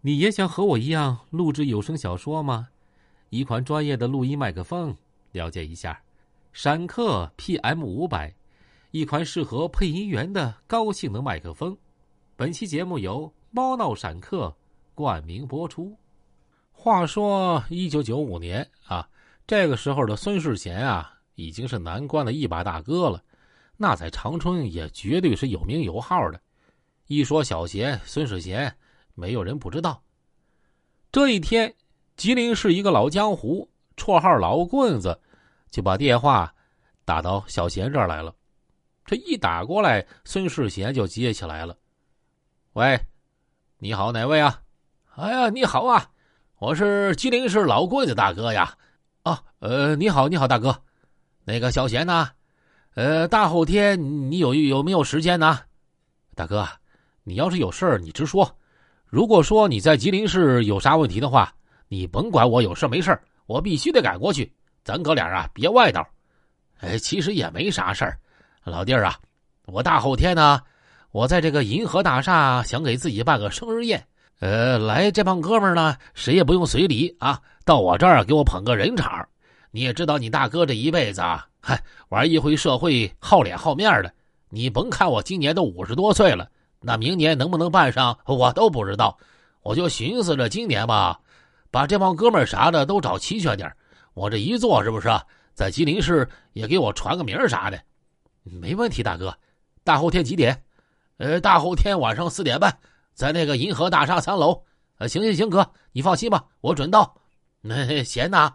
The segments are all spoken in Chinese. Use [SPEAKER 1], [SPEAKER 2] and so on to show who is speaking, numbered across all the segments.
[SPEAKER 1] 你也想和我一样录制有声小说吗？一款专业的录音麦克风，了解一下。闪客 PM 五百，一款适合配音员的高性能麦克风。本期节目由猫闹闪客冠名播出。话说一九九五年啊，这个时候的孙世贤啊，已经是南关的一把大哥了，那在长春也绝对是有名有号的。一说小贤，孙世贤。没有人不知道。这一天，吉林市一个老江湖，绰号老棍子，就把电话打到小贤这儿来了。这一打过来，孙世贤就接起来了：“喂，你好，哪位啊？哎呀，你好啊，我是吉林市老棍子大哥呀。啊，呃，你好，你好，大哥。那个小贤呢？呃，大后天你有有没有时间呢？大哥，你要是有事儿，你直说。”如果说你在吉林市有啥问题的话，你甭管我有事没事我必须得赶过去。咱哥俩啊，别外道。哎，其实也没啥事儿，老弟儿啊，我大后天呢，我在这个银河大厦想给自己办个生日宴。呃，来这帮哥们呢，谁也不用随礼啊，到我这儿给我捧个人场。你也知道，你大哥这一辈子啊，嗨，玩一回社会好脸好面的。你甭看我今年都五十多岁了。那明年能不能办上，我都不知道。我就寻思着今年吧，把这帮哥们儿啥的都找齐全点我这一做是不是，啊在吉林市也给我传个名啥的？没问题，大哥。大后天几点？呃，大后天晚上四点半，在那个银河大厦三楼。呃，行行行，哥，你放心吧，我准到。那贤呐，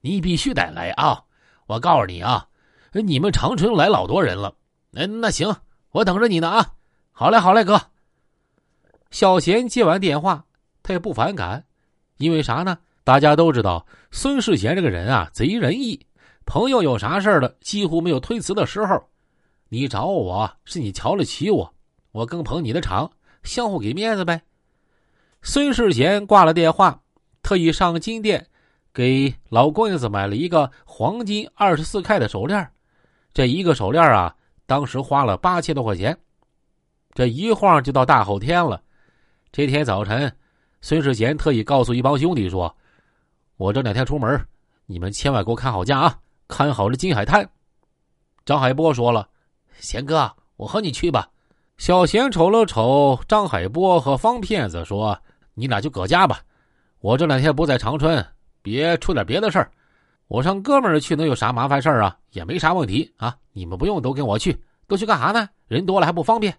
[SPEAKER 1] 你必须得来啊！我告诉你啊，你们长春来老多人了。哎，那行，我等着你呢啊。好嘞，好嘞，哥。小贤接完电话，他也不反感，因为啥呢？大家都知道孙世贤这个人啊，贼仁义，朋友有啥事了，几乎没有推辞的时候。你找我是你瞧得起我，我更捧你的场，相互给面子呗。孙世贤挂了电话，特意上金店给老棍子买了一个黄金二十四 K 的手链，这一个手链啊，当时花了八千多块钱。这一晃就到大后天了。这天早晨，孙世贤特意告诉一帮兄弟说：“我这两天出门，你们千万给我看好家啊，看好这金海滩。”张海波说了：“贤哥，我和你去吧。”小贤瞅了瞅张海波和方骗子，说：“你俩就搁家吧，我这两天不在长春，别出点别的事儿。我上哥们儿去能有啥麻烦事儿啊？也没啥问题啊。你们不用都跟我去，都去干啥呢？人多了还不方便。”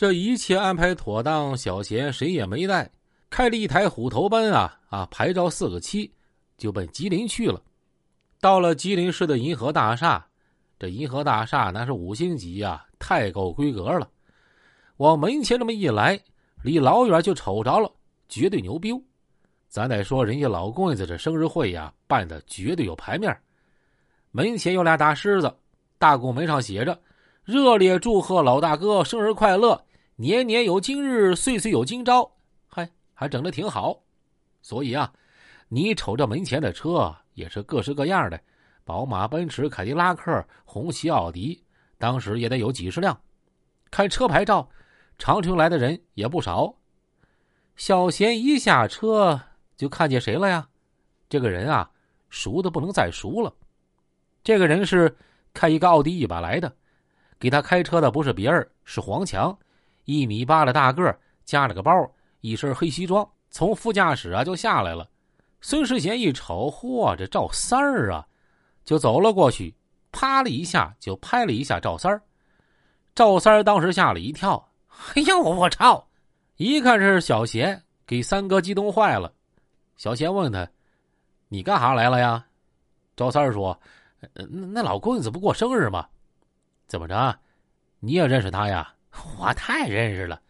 [SPEAKER 1] 这一切安排妥当，小贤谁也没带，开了一台虎头奔啊啊，牌照四个七，就奔吉林去了。到了吉林市的银河大厦，这银河大厦那是五星级呀，太够规格了。往门前这么一来，离老远就瞅着了，绝对牛逼。咱得说，人家老棍子这生日会呀，办的绝对有排面。门前有俩大狮子，大拱门上写着：“热烈祝贺老大哥生日快乐。”年年有今日，岁岁有今朝，嗨，还整的挺好。所以啊，你瞅这门前的车也是各式各样的，宝马、奔驰、凯迪拉克、红旗、奥迪，当时也得有几十辆。看车牌照，长春来的人也不少。小贤一下车就看见谁了呀？这个人啊，熟的不能再熟了。这个人是开一个奥迪一把来的，给他开车的不是别人，是黄强。一米八的大个夹了个包，一身黑西装，从副驾驶啊就下来了。孙世贤一瞅，嚯，这赵三儿啊，就走了过去，啪了一下就拍了一下赵三儿。赵三儿当时吓了一跳，哎呦，我操！一看是小贤，给三哥激动坏了。小贤问他：“你干啥来了呀？”赵三儿说：“那那老棍子不过生日吗？怎么着？你也认识他呀？” 我太认识了，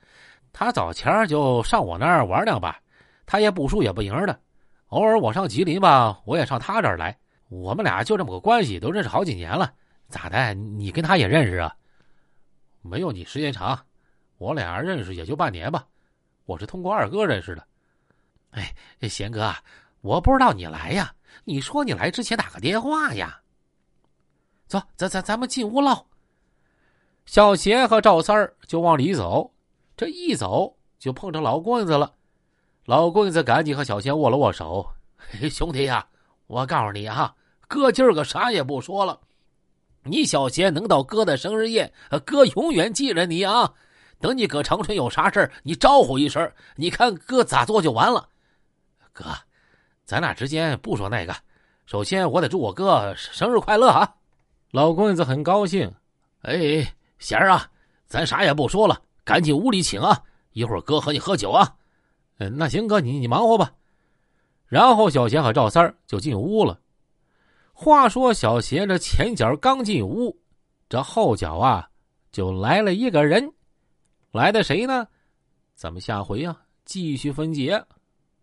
[SPEAKER 1] 他早前就上我那儿玩两把，他也不输也不赢的。偶尔我上吉林吧，我也上他这儿来。我们俩就这么个关系，都认识好几年了。咋的？你跟他也认识啊？没有你时间长，我俩认识也就半年吧。我是通过二哥认识的。哎，贤哥，我不知道你来呀。你说你来之前打个电话呀。走，咱咱咱们进屋唠。小贤和赵三儿就往里走，这一走就碰着老棍子了。老棍子赶紧和小贤握了握手：“兄弟呀，我告诉你啊，哥今儿个啥也不说了。你小贤能到哥的生日宴，哥永远记着你啊。等你搁长春有啥事你招呼一声，你看哥咋做就完了。哥，咱俩之间不说那个。首先，我得祝我哥生日快乐啊！”老棍子很高兴。哎，贤儿啊，咱啥也不说了，赶紧屋里请啊！一会儿哥和你喝酒啊。嗯，那行，哥你你忙活吧。然后小贤和赵三就进屋了。话说小贤这前脚刚进屋，这后脚啊就来了一个人。来的谁呢？咱们下回啊继续分解。